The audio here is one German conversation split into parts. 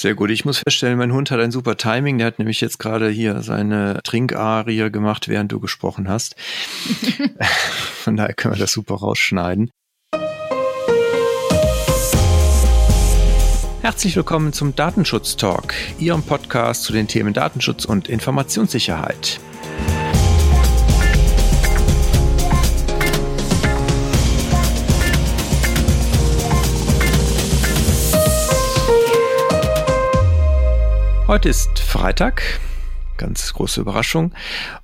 Sehr gut. Ich muss feststellen, mein Hund hat ein super Timing. Der hat nämlich jetzt gerade hier seine Trinkarie gemacht, während du gesprochen hast. Von daher können wir das super rausschneiden. Herzlich willkommen zum Datenschutz Talk, Ihrem Podcast zu den Themen Datenschutz und Informationssicherheit. Heute ist Freitag, ganz große Überraschung.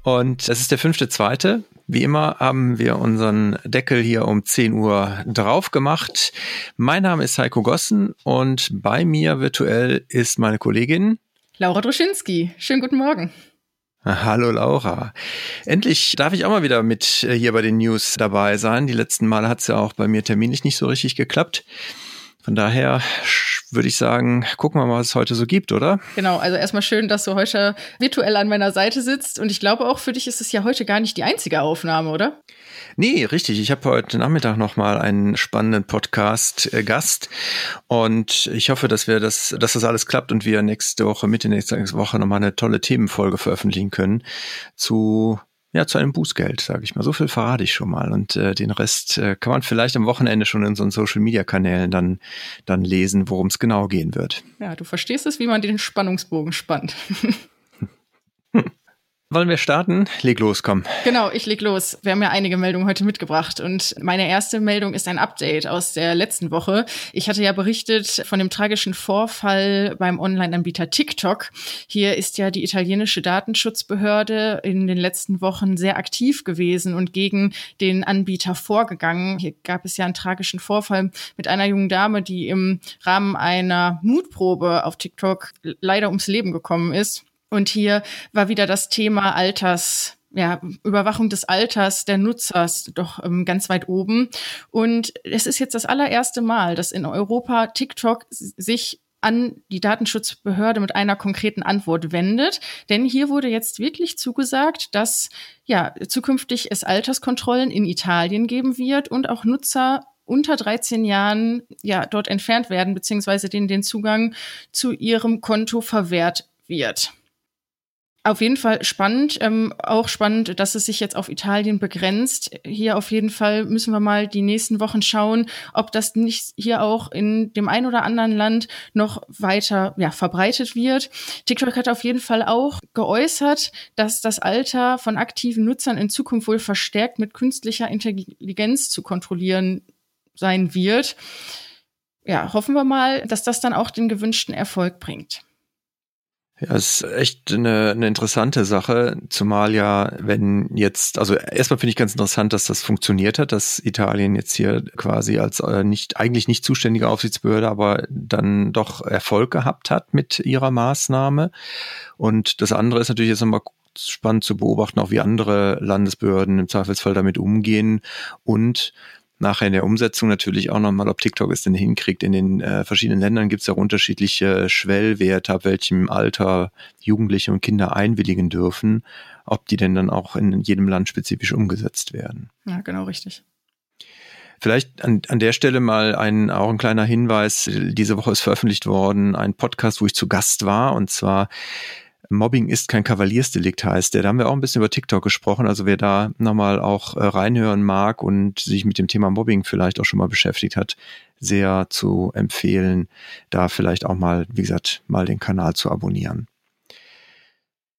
Und es ist der fünfte zweite. Wie immer haben wir unseren Deckel hier um 10 Uhr drauf gemacht. Mein Name ist Heiko Gossen und bei mir virtuell ist meine Kollegin Laura Droschinski. Schönen guten Morgen. Hallo Laura. Endlich darf ich auch mal wieder mit äh, hier bei den News dabei sein. Die letzten Male hat es ja auch bei mir terminlich nicht so richtig geklappt. Von daher würde ich sagen, gucken wir mal, was es heute so gibt, oder? Genau, also erstmal schön, dass du heute virtuell an meiner Seite sitzt. Und ich glaube auch für dich ist es ja heute gar nicht die einzige Aufnahme, oder? Nee, richtig. Ich habe heute Nachmittag nochmal einen spannenden Podcast-Gast. Und ich hoffe, dass wir das, dass das alles klappt und wir nächste Woche, Mitte nächste Woche nochmal eine tolle Themenfolge veröffentlichen können zu ja, zu einem Bußgeld, sage ich mal. So viel verrate ich schon mal. Und äh, den Rest äh, kann man vielleicht am Wochenende schon in unseren Social-Media-Kanälen dann, dann lesen, worum es genau gehen wird. Ja, du verstehst es, wie man den Spannungsbogen spannt. Wollen wir starten? Leg los, komm. Genau, ich leg los. Wir haben ja einige Meldungen heute mitgebracht und meine erste Meldung ist ein Update aus der letzten Woche. Ich hatte ja berichtet von dem tragischen Vorfall beim Online-Anbieter TikTok. Hier ist ja die italienische Datenschutzbehörde in den letzten Wochen sehr aktiv gewesen und gegen den Anbieter vorgegangen. Hier gab es ja einen tragischen Vorfall mit einer jungen Dame, die im Rahmen einer Mutprobe auf TikTok leider ums Leben gekommen ist. Und hier war wieder das Thema Alters, ja, Überwachung des Alters der Nutzers doch ähm, ganz weit oben. Und es ist jetzt das allererste Mal, dass in Europa TikTok sich an die Datenschutzbehörde mit einer konkreten Antwort wendet. Denn hier wurde jetzt wirklich zugesagt, dass ja zukünftig es Alterskontrollen in Italien geben wird und auch Nutzer unter 13 Jahren ja dort entfernt werden, beziehungsweise denen den Zugang zu ihrem Konto verwehrt wird. Auf jeden Fall spannend. Ähm, auch spannend, dass es sich jetzt auf Italien begrenzt. Hier auf jeden Fall müssen wir mal die nächsten Wochen schauen, ob das nicht hier auch in dem ein oder anderen Land noch weiter ja, verbreitet wird. TikTok hat auf jeden Fall auch geäußert, dass das Alter von aktiven Nutzern in Zukunft wohl verstärkt mit künstlicher Intelligenz zu kontrollieren sein wird. Ja, hoffen wir mal, dass das dann auch den gewünschten Erfolg bringt. Ja, ist echt eine, eine interessante Sache, zumal ja, wenn jetzt, also erstmal finde ich ganz interessant, dass das funktioniert hat, dass Italien jetzt hier quasi als äh, nicht, eigentlich nicht zuständige Aufsichtsbehörde, aber dann doch Erfolg gehabt hat mit ihrer Maßnahme. Und das andere ist natürlich jetzt nochmal spannend zu beobachten, auch wie andere Landesbehörden im Zweifelsfall damit umgehen und nachher in der Umsetzung natürlich auch nochmal, ob TikTok es denn hinkriegt. In den äh, verschiedenen Ländern gibt es ja unterschiedliche Schwellwerte, ab welchem Alter Jugendliche und Kinder einwilligen dürfen, ob die denn dann auch in jedem Land spezifisch umgesetzt werden. Ja, genau richtig. Vielleicht an, an der Stelle mal ein, auch ein kleiner Hinweis. Diese Woche ist veröffentlicht worden ein Podcast, wo ich zu Gast war, und zwar Mobbing ist kein Kavaliersdelikt heißt der. Da haben wir auch ein bisschen über TikTok gesprochen. Also wer da nochmal auch äh, reinhören mag und sich mit dem Thema Mobbing vielleicht auch schon mal beschäftigt hat, sehr zu empfehlen, da vielleicht auch mal, wie gesagt, mal den Kanal zu abonnieren.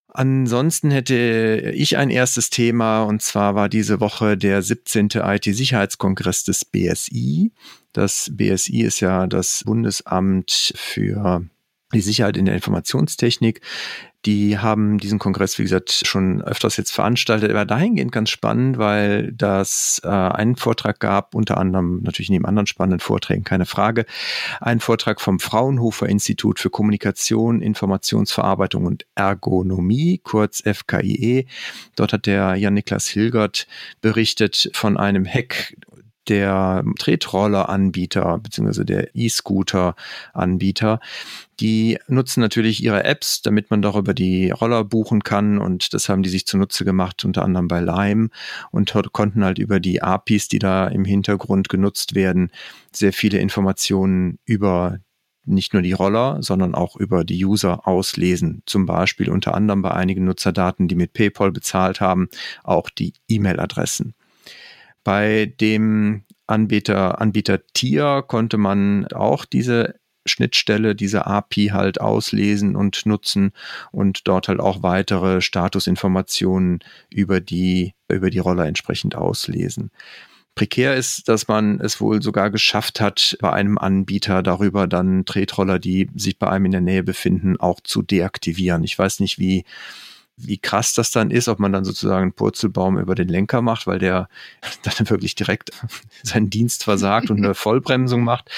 Ansonsten hätte ich ein erstes Thema und zwar war diese Woche der 17. IT-Sicherheitskongress des BSI. Das BSI ist ja das Bundesamt für die Sicherheit in der Informationstechnik. Die haben diesen Kongress, wie gesagt, schon öfters jetzt veranstaltet. Er war dahingehend ganz spannend, weil das äh, einen Vortrag gab, unter anderem natürlich neben anderen spannenden Vorträgen, keine Frage, einen Vortrag vom Fraunhofer Institut für Kommunikation, Informationsverarbeitung und Ergonomie, kurz FKIE. Dort hat der Jan-Niklas Hilgert berichtet von einem Hack der Tretroller-Anbieter beziehungsweise der E-Scooter-Anbieter, die nutzen natürlich ihre Apps, damit man darüber die Roller buchen kann und das haben die sich zunutze gemacht, unter anderem bei Lime und konnten halt über die APIs, die da im Hintergrund genutzt werden, sehr viele Informationen über nicht nur die Roller, sondern auch über die User auslesen. Zum Beispiel unter anderem bei einigen Nutzerdaten, die mit PayPal bezahlt haben, auch die E-Mail-Adressen. Bei dem Anbieter, Anbieter Tier konnte man auch diese Schnittstelle, diese API halt auslesen und nutzen und dort halt auch weitere Statusinformationen über die, über die Roller entsprechend auslesen. Prekär ist, dass man es wohl sogar geschafft hat, bei einem Anbieter darüber dann Tretroller, die sich bei einem in der Nähe befinden, auch zu deaktivieren. Ich weiß nicht, wie wie krass das dann ist, ob man dann sozusagen einen Purzelbaum über den Lenker macht, weil der dann wirklich direkt seinen Dienst versagt und eine Vollbremsung macht.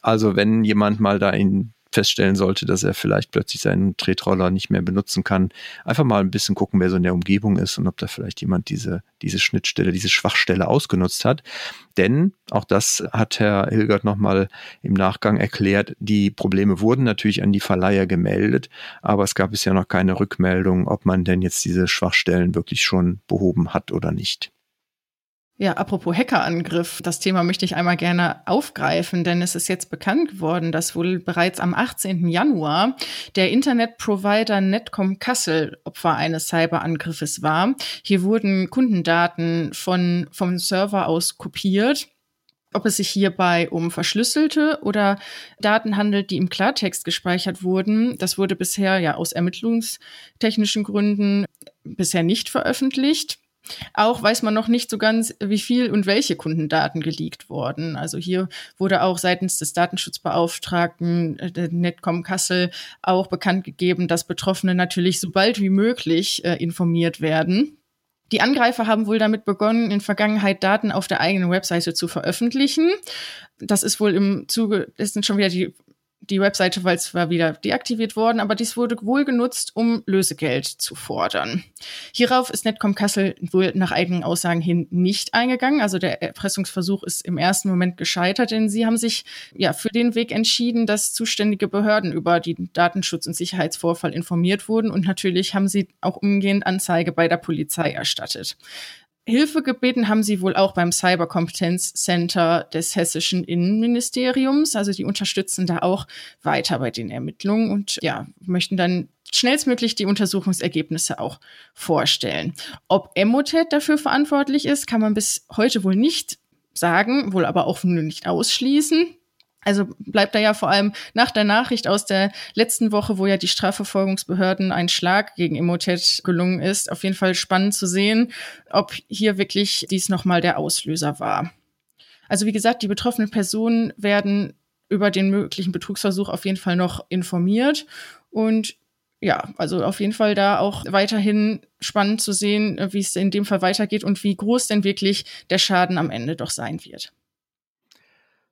Also wenn jemand mal da in feststellen sollte, dass er vielleicht plötzlich seinen Tretroller nicht mehr benutzen kann, einfach mal ein bisschen gucken, wer so in der Umgebung ist und ob da vielleicht jemand diese, diese Schnittstelle, diese Schwachstelle ausgenutzt hat. Denn, auch das hat Herr Hilgert nochmal im Nachgang erklärt, die Probleme wurden natürlich an die Verleiher gemeldet, aber es gab bisher noch keine Rückmeldung, ob man denn jetzt diese Schwachstellen wirklich schon behoben hat oder nicht. Ja, apropos Hackerangriff, das Thema möchte ich einmal gerne aufgreifen, denn es ist jetzt bekannt geworden, dass wohl bereits am 18. Januar der Internetprovider Netcom Kassel Opfer eines Cyberangriffes war. Hier wurden Kundendaten von, vom Server aus kopiert. Ob es sich hierbei um verschlüsselte oder Daten handelt, die im Klartext gespeichert wurden, das wurde bisher ja aus ermittlungstechnischen Gründen bisher nicht veröffentlicht. Auch weiß man noch nicht so ganz, wie viel und welche Kundendaten geleakt wurden. Also hier wurde auch seitens des Datenschutzbeauftragten äh, Netcom Kassel auch bekannt gegeben, dass Betroffene natürlich so bald wie möglich äh, informiert werden. Die Angreifer haben wohl damit begonnen, in Vergangenheit Daten auf der eigenen Webseite zu veröffentlichen. Das ist wohl im Zuge, es sind schon wieder die die Webseite war zwar wieder deaktiviert worden, aber dies wurde wohl genutzt, um Lösegeld zu fordern. Hierauf ist Netcom Kassel wohl nach eigenen Aussagen hin nicht eingegangen. Also der Erpressungsversuch ist im ersten Moment gescheitert, denn sie haben sich ja für den Weg entschieden, dass zuständige Behörden über den Datenschutz- und Sicherheitsvorfall informiert wurden und natürlich haben sie auch umgehend Anzeige bei der Polizei erstattet. Hilfe gebeten haben sie wohl auch beim Cyberkompetenzcenter des hessischen Innenministeriums. Also die unterstützen da auch weiter bei den Ermittlungen und ja, möchten dann schnellstmöglich die Untersuchungsergebnisse auch vorstellen. Ob Emotet dafür verantwortlich ist, kann man bis heute wohl nicht sagen, wohl aber auch nur nicht ausschließen. Also bleibt da ja vor allem nach der Nachricht aus der letzten Woche, wo ja die Strafverfolgungsbehörden ein Schlag gegen Emotet gelungen ist, auf jeden Fall spannend zu sehen, ob hier wirklich dies nochmal der Auslöser war. Also wie gesagt, die betroffenen Personen werden über den möglichen Betrugsversuch auf jeden Fall noch informiert und ja, also auf jeden Fall da auch weiterhin spannend zu sehen, wie es in dem Fall weitergeht und wie groß denn wirklich der Schaden am Ende doch sein wird.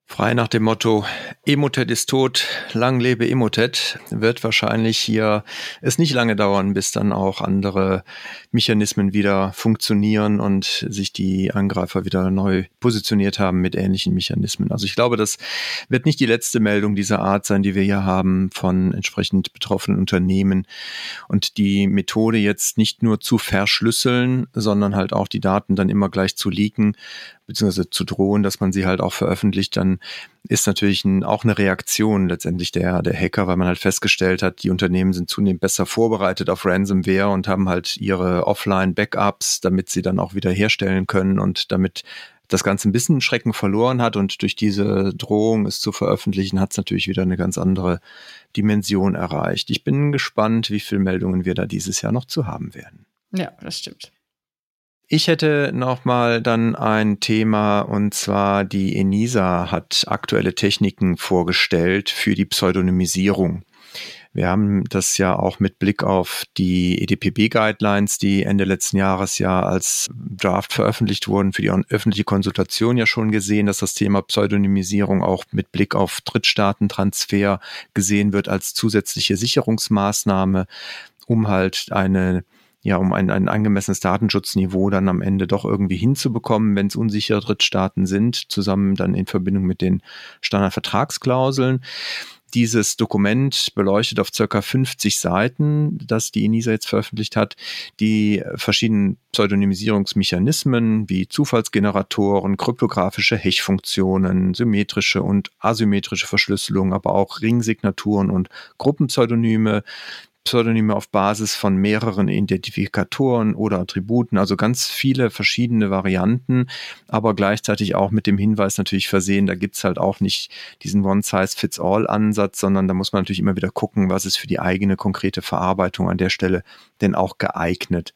Frei nach dem Motto, Emotet ist tot, lang lebe Emotet, wird wahrscheinlich hier es nicht lange dauern, bis dann auch andere Mechanismen wieder funktionieren und sich die Angreifer wieder neu positioniert haben mit ähnlichen Mechanismen. Also ich glaube, das wird nicht die letzte Meldung dieser Art sein, die wir hier haben von entsprechend betroffenen Unternehmen. Und die Methode jetzt nicht nur zu verschlüsseln, sondern halt auch die Daten dann immer gleich zu leaken, beziehungsweise zu drohen, dass man sie halt auch veröffentlicht, dann ist natürlich ein, auch eine Reaktion letztendlich der, der Hacker, weil man halt festgestellt hat, die Unternehmen sind zunehmend besser vorbereitet auf Ransomware und haben halt ihre Offline-Backups, damit sie dann auch wieder herstellen können und damit das Ganze ein bisschen Schrecken verloren hat und durch diese Drohung es zu veröffentlichen, hat es natürlich wieder eine ganz andere Dimension erreicht. Ich bin gespannt, wie viele Meldungen wir da dieses Jahr noch zu haben werden. Ja, das stimmt. Ich hätte noch mal dann ein Thema und zwar die ENISA hat aktuelle Techniken vorgestellt für die Pseudonymisierung. Wir haben das ja auch mit Blick auf die EDPB-Guidelines, die Ende letzten Jahres ja als Draft veröffentlicht wurden, für die öffentliche Konsultation ja schon gesehen, dass das Thema Pseudonymisierung auch mit Blick auf Drittstaatentransfer gesehen wird als zusätzliche Sicherungsmaßnahme, um halt eine ja, um ein, ein angemessenes Datenschutzniveau dann am Ende doch irgendwie hinzubekommen, wenn es unsichere Drittstaaten sind, zusammen dann in Verbindung mit den Standardvertragsklauseln. Dieses Dokument beleuchtet auf circa 50 Seiten, das die ENISA jetzt veröffentlicht hat, die verschiedenen Pseudonymisierungsmechanismen wie Zufallsgeneratoren, kryptografische Hechfunktionen, symmetrische und asymmetrische Verschlüsselung, aber auch Ringsignaturen und Gruppenpseudonyme, Pseudonyme auf Basis von mehreren Identifikatoren oder Attributen, also ganz viele verschiedene Varianten, aber gleichzeitig auch mit dem Hinweis natürlich versehen, da gibt's halt auch nicht diesen One-Size-Fits-All-Ansatz, sondern da muss man natürlich immer wieder gucken, was ist für die eigene konkrete Verarbeitung an der Stelle denn auch geeignet.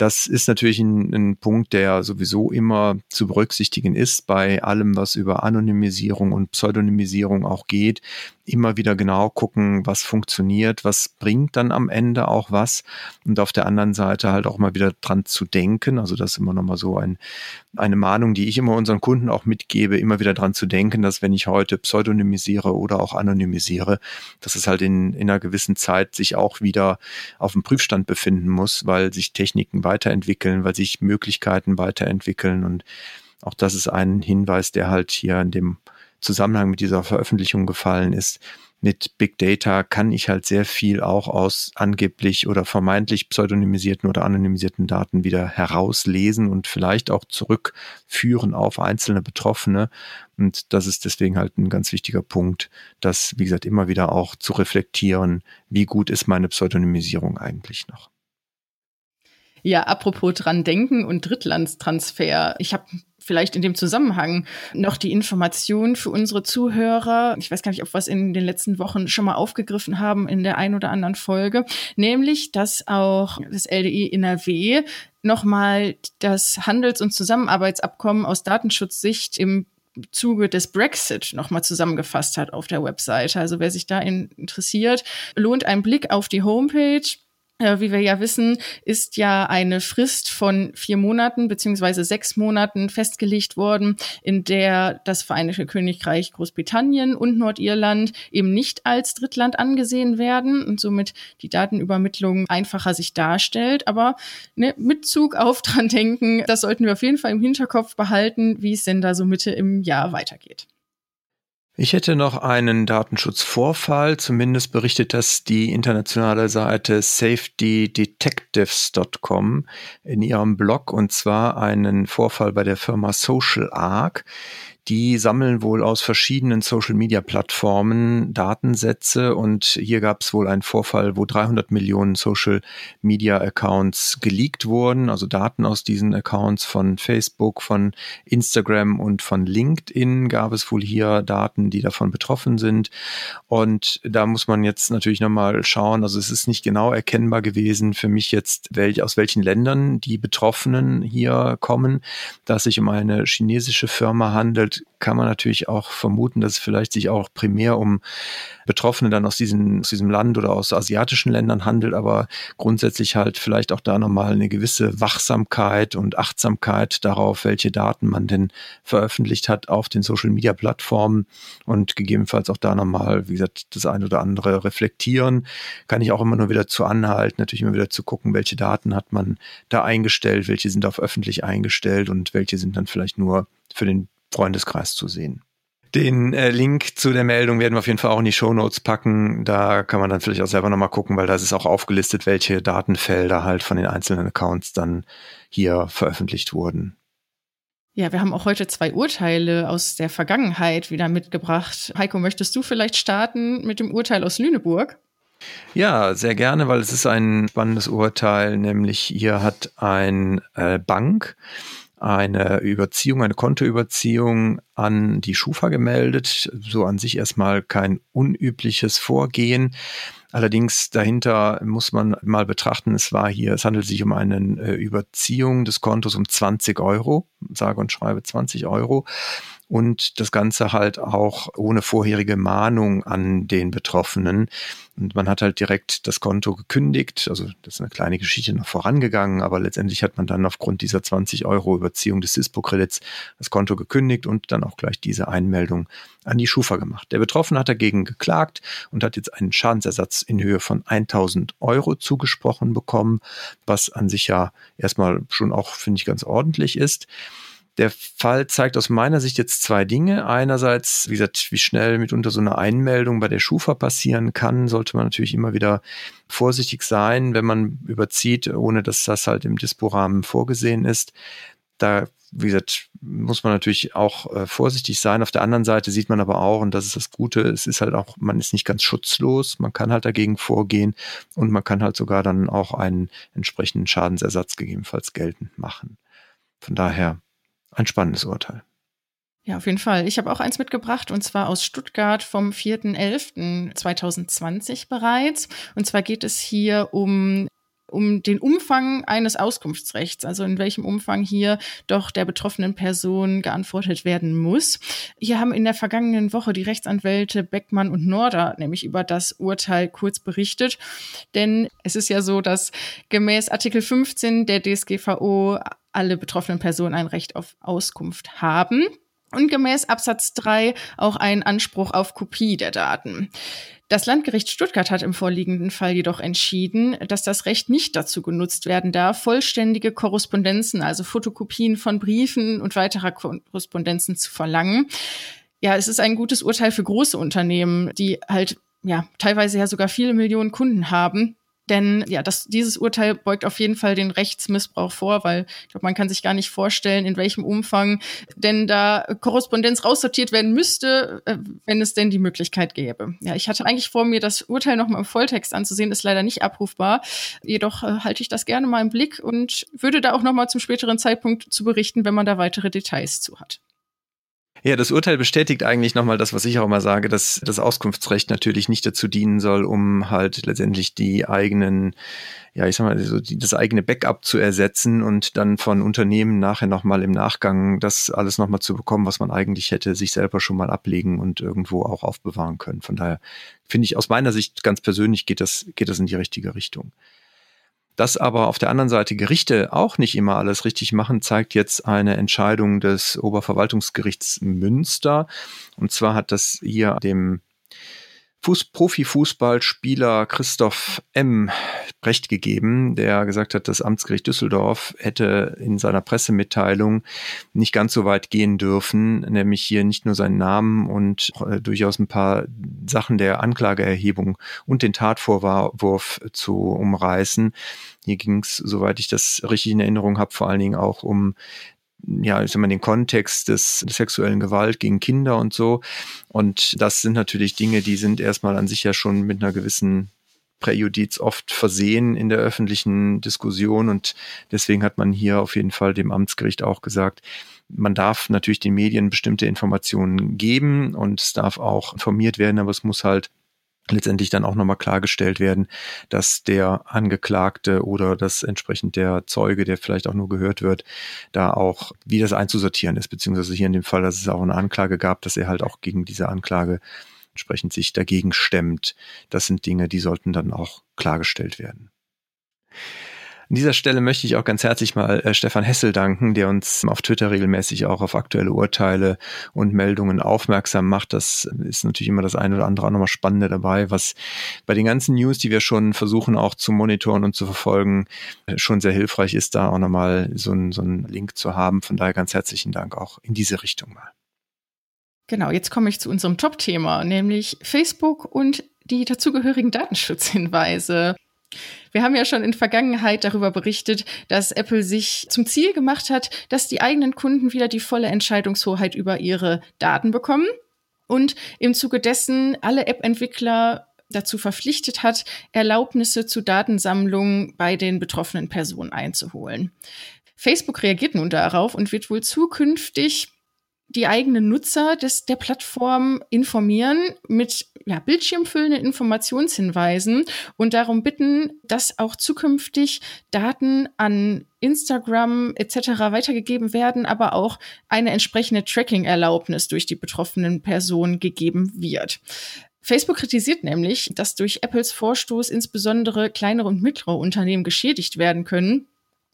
Das ist natürlich ein, ein, Punkt, der sowieso immer zu berücksichtigen ist bei allem, was über Anonymisierung und Pseudonymisierung auch geht. Immer wieder genau gucken, was funktioniert, was bringt dann am Ende auch was. Und auf der anderen Seite halt auch mal wieder dran zu denken. Also das ist immer nochmal so ein, eine Mahnung, die ich immer unseren Kunden auch mitgebe, immer wieder dran zu denken, dass wenn ich heute pseudonymisiere oder auch anonymisiere, dass es halt in, in einer gewissen Zeit sich auch wieder auf dem Prüfstand befinden muss, weil sich Techniken weiterentwickeln, weil sich Möglichkeiten weiterentwickeln. Und auch das ist ein Hinweis, der halt hier in dem Zusammenhang mit dieser Veröffentlichung gefallen ist. Mit Big Data kann ich halt sehr viel auch aus angeblich oder vermeintlich pseudonymisierten oder anonymisierten Daten wieder herauslesen und vielleicht auch zurückführen auf einzelne Betroffene. Und das ist deswegen halt ein ganz wichtiger Punkt, das, wie gesagt, immer wieder auch zu reflektieren, wie gut ist meine Pseudonymisierung eigentlich noch. Ja, apropos dran denken und Drittlandstransfer. Ich habe vielleicht in dem Zusammenhang noch die Information für unsere Zuhörer. Ich weiß gar nicht, ob wir es in den letzten Wochen schon mal aufgegriffen haben in der ein oder anderen Folge, nämlich, dass auch das LDI NRW nochmal das Handels- und Zusammenarbeitsabkommen aus Datenschutzsicht im Zuge des Brexit nochmal zusammengefasst hat auf der Webseite. Also wer sich da interessiert, lohnt ein Blick auf die Homepage wie wir ja wissen, ist ja eine Frist von vier Monaten beziehungsweise sechs Monaten festgelegt worden, in der das Vereinigte Königreich Großbritannien und Nordirland eben nicht als Drittland angesehen werden und somit die Datenübermittlung einfacher sich darstellt. Aber ne, mit Zug auf dran denken, das sollten wir auf jeden Fall im Hinterkopf behalten, wie es denn da so Mitte im Jahr weitergeht. Ich hätte noch einen Datenschutzvorfall. Zumindest berichtet das die internationale Seite safetydetectives.com in ihrem Blog und zwar einen Vorfall bei der Firma Social Arc. Die sammeln wohl aus verschiedenen Social-Media-Plattformen Datensätze und hier gab es wohl einen Vorfall, wo 300 Millionen Social-Media-Accounts geleakt wurden, also Daten aus diesen Accounts von Facebook, von Instagram und von LinkedIn gab es wohl hier Daten, die davon betroffen sind. Und da muss man jetzt natürlich nochmal schauen, also es ist nicht genau erkennbar gewesen für mich jetzt, welch, aus welchen Ländern die Betroffenen hier kommen, dass sich um eine chinesische Firma handelt, handelt, kann man natürlich auch vermuten, dass es vielleicht sich auch primär um Betroffene dann aus, diesen, aus diesem Land oder aus asiatischen Ländern handelt, aber grundsätzlich halt vielleicht auch da nochmal eine gewisse Wachsamkeit und Achtsamkeit darauf, welche Daten man denn veröffentlicht hat auf den Social Media Plattformen und gegebenenfalls auch da nochmal, wie gesagt, das eine oder andere reflektieren. Kann ich auch immer nur wieder zu anhalten, natürlich immer wieder zu gucken, welche Daten hat man da eingestellt, welche sind auf öffentlich eingestellt und welche sind dann vielleicht nur für den Freundeskreis zu sehen. Den äh, Link zu der Meldung werden wir auf jeden Fall auch in die Show Notes packen. Da kann man dann vielleicht auch selber nochmal gucken, weil da ist auch aufgelistet, welche Datenfelder halt von den einzelnen Accounts dann hier veröffentlicht wurden. Ja, wir haben auch heute zwei Urteile aus der Vergangenheit wieder mitgebracht. Heiko, möchtest du vielleicht starten mit dem Urteil aus Lüneburg? Ja, sehr gerne, weil es ist ein spannendes Urteil, nämlich hier hat ein äh, Bank eine Überziehung, eine Kontoüberziehung an die Schufa gemeldet. So an sich erstmal kein unübliches Vorgehen. Allerdings dahinter muss man mal betrachten, es war hier, es handelt sich um eine äh, Überziehung des Kontos um 20 Euro, sage und schreibe 20 Euro und das Ganze halt auch ohne vorherige Mahnung an den Betroffenen. Und man hat halt direkt das Konto gekündigt. Also das ist eine kleine Geschichte noch vorangegangen, aber letztendlich hat man dann aufgrund dieser 20 Euro Überziehung des Dispo-Kredits das Konto gekündigt und dann auch gleich diese Einmeldung an die Schufa gemacht. Der Betroffene hat dagegen geklagt und hat jetzt einen Schadensersatz in Höhe von 1000 Euro zugesprochen bekommen, was an sich ja erstmal schon auch, finde ich, ganz ordentlich ist. Der Fall zeigt aus meiner Sicht jetzt zwei Dinge. Einerseits, wie gesagt, wie schnell mitunter so eine Einmeldung bei der Schufa passieren kann, sollte man natürlich immer wieder vorsichtig sein, wenn man überzieht, ohne dass das halt im Dispo-Rahmen vorgesehen ist. Da wie gesagt, muss man natürlich auch äh, vorsichtig sein. Auf der anderen Seite sieht man aber auch, und das ist das Gute, es ist halt auch, man ist nicht ganz schutzlos, man kann halt dagegen vorgehen und man kann halt sogar dann auch einen entsprechenden Schadensersatz gegebenenfalls geltend machen. Von daher ein spannendes Urteil. Ja, auf jeden Fall. Ich habe auch eins mitgebracht und zwar aus Stuttgart vom 4.11.2020 bereits. Und zwar geht es hier um um den Umfang eines Auskunftsrechts, also in welchem Umfang hier doch der betroffenen Person geantwortet werden muss. Hier haben in der vergangenen Woche die Rechtsanwälte Beckmann und Norder nämlich über das Urteil kurz berichtet, denn es ist ja so, dass gemäß Artikel 15 der DSGVO alle betroffenen Personen ein Recht auf Auskunft haben und gemäß Absatz 3 auch einen Anspruch auf Kopie der Daten. Das Landgericht Stuttgart hat im vorliegenden Fall jedoch entschieden, dass das Recht nicht dazu genutzt werden darf, vollständige Korrespondenzen, also Fotokopien von Briefen und weiterer Korrespondenzen zu verlangen. Ja, es ist ein gutes Urteil für große Unternehmen, die halt ja teilweise ja sogar viele Millionen Kunden haben denn ja, das, dieses Urteil beugt auf jeden Fall den Rechtsmissbrauch vor, weil ich glaube, man kann sich gar nicht vorstellen, in welchem Umfang denn da Korrespondenz raussortiert werden müsste, äh, wenn es denn die Möglichkeit gäbe. Ja, ich hatte eigentlich vor mir, das Urteil nochmal im Volltext anzusehen, ist leider nicht abrufbar. Jedoch äh, halte ich das gerne mal im Blick und würde da auch nochmal zum späteren Zeitpunkt zu berichten, wenn man da weitere Details zu hat. Ja, das Urteil bestätigt eigentlich nochmal das, was ich auch immer sage, dass das Auskunftsrecht natürlich nicht dazu dienen soll, um halt letztendlich die eigenen, ja, ich sag mal, so die, das eigene Backup zu ersetzen und dann von Unternehmen nachher nochmal im Nachgang das alles nochmal zu bekommen, was man eigentlich hätte sich selber schon mal ablegen und irgendwo auch aufbewahren können. Von daher finde ich aus meiner Sicht ganz persönlich geht das, geht das in die richtige Richtung. Dass aber auf der anderen Seite Gerichte auch nicht immer alles richtig machen, zeigt jetzt eine Entscheidung des Oberverwaltungsgerichts Münster. Und zwar hat das hier dem Fuß Profifußballspieler Christoph M. Recht gegeben, der gesagt hat, das Amtsgericht Düsseldorf hätte in seiner Pressemitteilung nicht ganz so weit gehen dürfen, nämlich hier nicht nur seinen Namen und äh, durchaus ein paar Sachen der Anklageerhebung und den Tatvorwurf zu umreißen. Hier ging es, soweit ich das richtig in Erinnerung habe, vor allen Dingen auch um ja, ich sag mal, den Kontext des, des sexuellen Gewalt gegen Kinder und so. Und das sind natürlich Dinge, die sind erstmal an sich ja schon mit einer gewissen Präjudiz oft versehen in der öffentlichen Diskussion und deswegen hat man hier auf jeden Fall dem Amtsgericht auch gesagt, man darf natürlich den Medien bestimmte Informationen geben und es darf auch informiert werden, aber es muss halt letztendlich dann auch nochmal klargestellt werden, dass der Angeklagte oder das entsprechend der Zeuge, der vielleicht auch nur gehört wird, da auch, wie das einzusortieren ist, beziehungsweise hier in dem Fall, dass es auch eine Anklage gab, dass er halt auch gegen diese Anklage entsprechend sich dagegen stemmt. Das sind Dinge, die sollten dann auch klargestellt werden. An dieser Stelle möchte ich auch ganz herzlich mal äh, Stefan Hessel danken, der uns auf Twitter regelmäßig auch auf aktuelle Urteile und Meldungen aufmerksam macht. Das ist natürlich immer das eine oder andere auch nochmal Spannende dabei, was bei den ganzen News, die wir schon versuchen auch zu monitoren und zu verfolgen, äh, schon sehr hilfreich ist, da auch nochmal so so ein Link zu haben. Von daher ganz herzlichen Dank auch in diese Richtung mal. Genau, jetzt komme ich zu unserem Top-Thema, nämlich Facebook und die dazugehörigen Datenschutzhinweise. Wir haben ja schon in Vergangenheit darüber berichtet, dass Apple sich zum Ziel gemacht hat, dass die eigenen Kunden wieder die volle Entscheidungshoheit über ihre Daten bekommen und im Zuge dessen alle App-Entwickler dazu verpflichtet hat, Erlaubnisse zu Datensammlungen bei den betroffenen Personen einzuholen. Facebook reagiert nun darauf und wird wohl zukünftig die eigenen Nutzer des, der Plattform informieren mit ja, bildschirmfüllenden Informationshinweisen und darum bitten, dass auch zukünftig Daten an Instagram etc. weitergegeben werden, aber auch eine entsprechende Tracking-Erlaubnis durch die betroffenen Personen gegeben wird. Facebook kritisiert nämlich, dass durch Apples Vorstoß insbesondere kleinere und mittlere Unternehmen geschädigt werden können,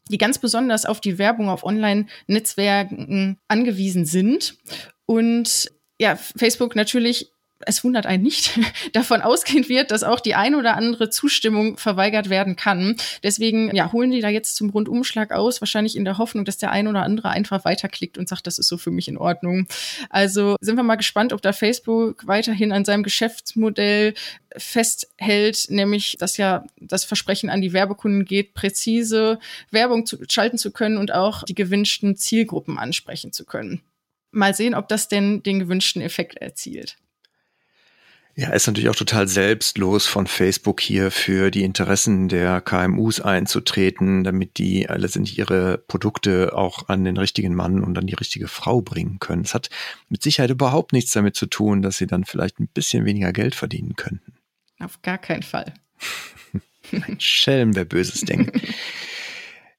die ganz besonders auf die Werbung auf Online-Netzwerken angewiesen sind. Und ja, Facebook natürlich es wundert einen nicht, davon ausgehen wird, dass auch die ein oder andere Zustimmung verweigert werden kann. Deswegen ja, holen die da jetzt zum Rundumschlag aus, wahrscheinlich in der Hoffnung, dass der ein oder andere einfach weiterklickt und sagt, das ist so für mich in Ordnung. Also sind wir mal gespannt, ob da Facebook weiterhin an seinem Geschäftsmodell festhält, nämlich dass ja das Versprechen an die Werbekunden geht, präzise Werbung zu, schalten zu können und auch die gewünschten Zielgruppen ansprechen zu können. Mal sehen, ob das denn den gewünschten Effekt erzielt. Ja, ist natürlich auch total selbstlos von Facebook hier für die Interessen der KMUs einzutreten, damit die sind ihre Produkte auch an den richtigen Mann und an die richtige Frau bringen können. Es hat mit Sicherheit überhaupt nichts damit zu tun, dass sie dann vielleicht ein bisschen weniger Geld verdienen könnten. Auf gar keinen Fall. ein Schelm, wer Böses denkt.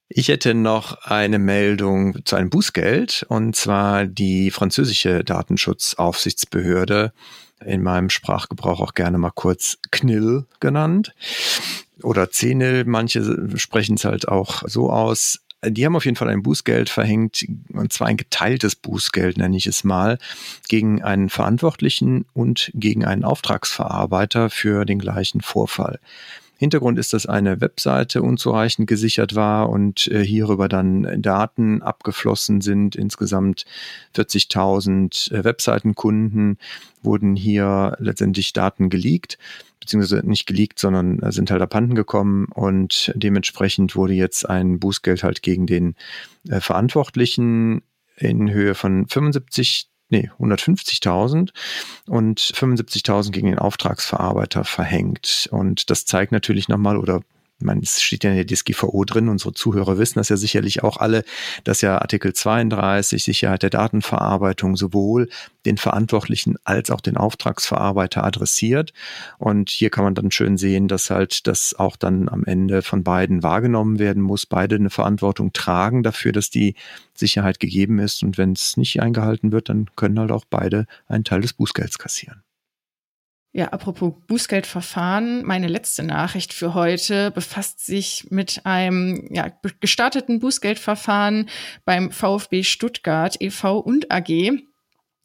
Ich hätte noch eine Meldung zu einem Bußgeld, und zwar die französische Datenschutzaufsichtsbehörde in meinem Sprachgebrauch auch gerne mal kurz Knill genannt oder Zenil. Manche sprechen es halt auch so aus. Die haben auf jeden Fall ein Bußgeld verhängt, und zwar ein geteiltes Bußgeld, nenne ich es mal, gegen einen Verantwortlichen und gegen einen Auftragsverarbeiter für den gleichen Vorfall. Hintergrund ist, dass eine Webseite unzureichend gesichert war und äh, hierüber dann Daten abgeflossen sind. Insgesamt 40.000 äh, Webseitenkunden wurden hier letztendlich Daten geleakt beziehungsweise nicht geleakt, sondern äh, sind halt abhanden gekommen und dementsprechend wurde jetzt ein Bußgeld halt gegen den äh, Verantwortlichen in Höhe von 75 nee, 150.000 und 75.000 gegen den Auftragsverarbeiter verhängt. Und das zeigt natürlich nochmal oder meine, es steht ja in der DSGVO drin, unsere Zuhörer wissen das ja sicherlich auch alle, dass ja Artikel 32 Sicherheit der Datenverarbeitung sowohl den Verantwortlichen als auch den Auftragsverarbeiter adressiert. Und hier kann man dann schön sehen, dass halt das auch dann am Ende von beiden wahrgenommen werden muss, beide eine Verantwortung tragen dafür, dass die Sicherheit gegeben ist. Und wenn es nicht eingehalten wird, dann können halt auch beide einen Teil des Bußgelds kassieren. Ja, apropos Bußgeldverfahren, meine letzte Nachricht für heute befasst sich mit einem ja, gestarteten Bußgeldverfahren beim VfB Stuttgart e.V. und AG.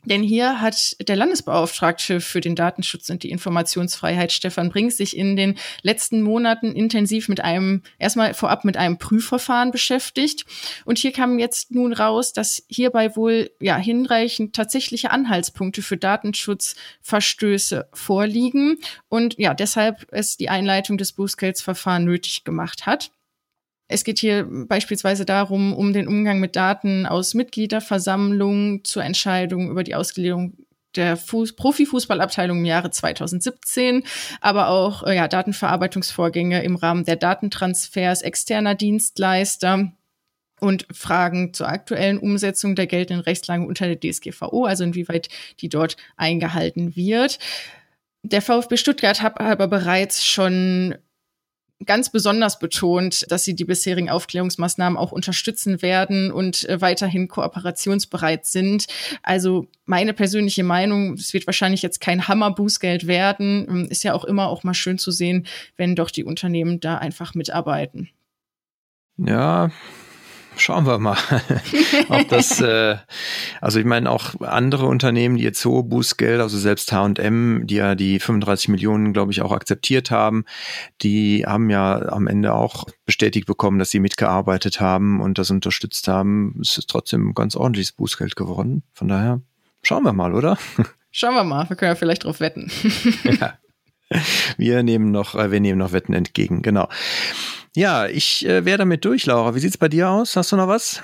Denn hier hat der Landesbeauftragte für den Datenschutz und die Informationsfreiheit, Stefan Brink, sich in den letzten Monaten intensiv mit einem, erstmal vorab mit einem Prüfverfahren beschäftigt. Und hier kam jetzt nun raus, dass hierbei wohl ja hinreichend tatsächliche Anhaltspunkte für Datenschutzverstöße vorliegen und ja, deshalb es die Einleitung des Bußgeldsverfahrens nötig gemacht hat. Es geht hier beispielsweise darum, um den Umgang mit Daten aus Mitgliederversammlungen zur Entscheidung über die Auslegung der Fuß Profifußballabteilung im Jahre 2017, aber auch äh, ja, Datenverarbeitungsvorgänge im Rahmen der Datentransfers externer Dienstleister und Fragen zur aktuellen Umsetzung der geltenden Rechtslage unter der DSGVO, also inwieweit die dort eingehalten wird. Der VfB Stuttgart hat aber bereits schon ganz besonders betont, dass sie die bisherigen Aufklärungsmaßnahmen auch unterstützen werden und äh, weiterhin kooperationsbereit sind. Also meine persönliche Meinung, es wird wahrscheinlich jetzt kein Hammer-Bußgeld werden. Ähm, ist ja auch immer auch mal schön zu sehen, wenn doch die Unternehmen da einfach mitarbeiten. Ja, schauen wir mal, ob das, äh, also ich meine auch andere Unternehmen, die jetzt so Bußgeld, also selbst H&M, die ja die 35 Millionen, glaube ich, auch akzeptiert haben, die haben ja am Ende auch bestätigt bekommen, dass sie mitgearbeitet haben und das unterstützt haben. Es ist trotzdem ein ganz ordentliches Bußgeld geworden. Von daher schauen wir mal, oder? Schauen wir mal, wir können ja vielleicht drauf wetten. ja. Wir nehmen noch, äh, wir nehmen noch Wetten entgegen, genau. Ja, ich äh, wäre damit durch, Laura. Wie sieht's bei dir aus? Hast du noch was?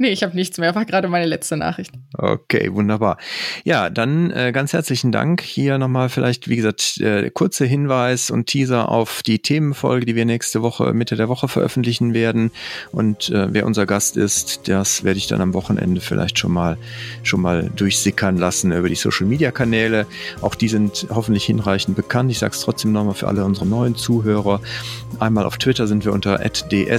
Nee, ich habe nichts mehr. War gerade meine letzte Nachricht. Okay, wunderbar. Ja, dann äh, ganz herzlichen Dank. Hier nochmal vielleicht, wie gesagt, äh, kurzer Hinweis und Teaser auf die Themenfolge, die wir nächste Woche, Mitte der Woche veröffentlichen werden. Und äh, wer unser Gast ist, das werde ich dann am Wochenende vielleicht schon mal, schon mal durchsickern lassen über die Social Media Kanäle. Auch die sind hoffentlich hinreichend bekannt. Ich sage es trotzdem nochmal für alle unsere neuen Zuhörer. Einmal auf Twitter sind wir unter ds-talk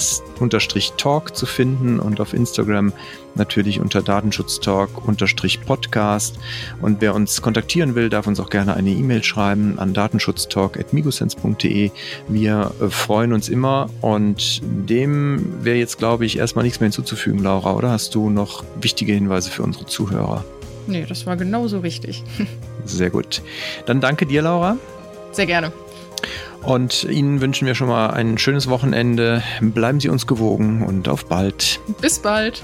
zu finden und auf Instagram natürlich unter Datenschutztalk-podcast. Und wer uns kontaktieren will, darf uns auch gerne eine E-Mail schreiben an datenschutztalk.migosense.de. Wir äh, freuen uns immer und dem wäre jetzt, glaube ich, erstmal nichts mehr hinzuzufügen, Laura, oder hast du noch wichtige Hinweise für unsere Zuhörer? Nee, das war genauso richtig. Sehr gut. Dann danke dir, Laura. Sehr gerne. Und Ihnen wünschen wir schon mal ein schönes Wochenende. Bleiben Sie uns gewogen und auf bald. Bis bald.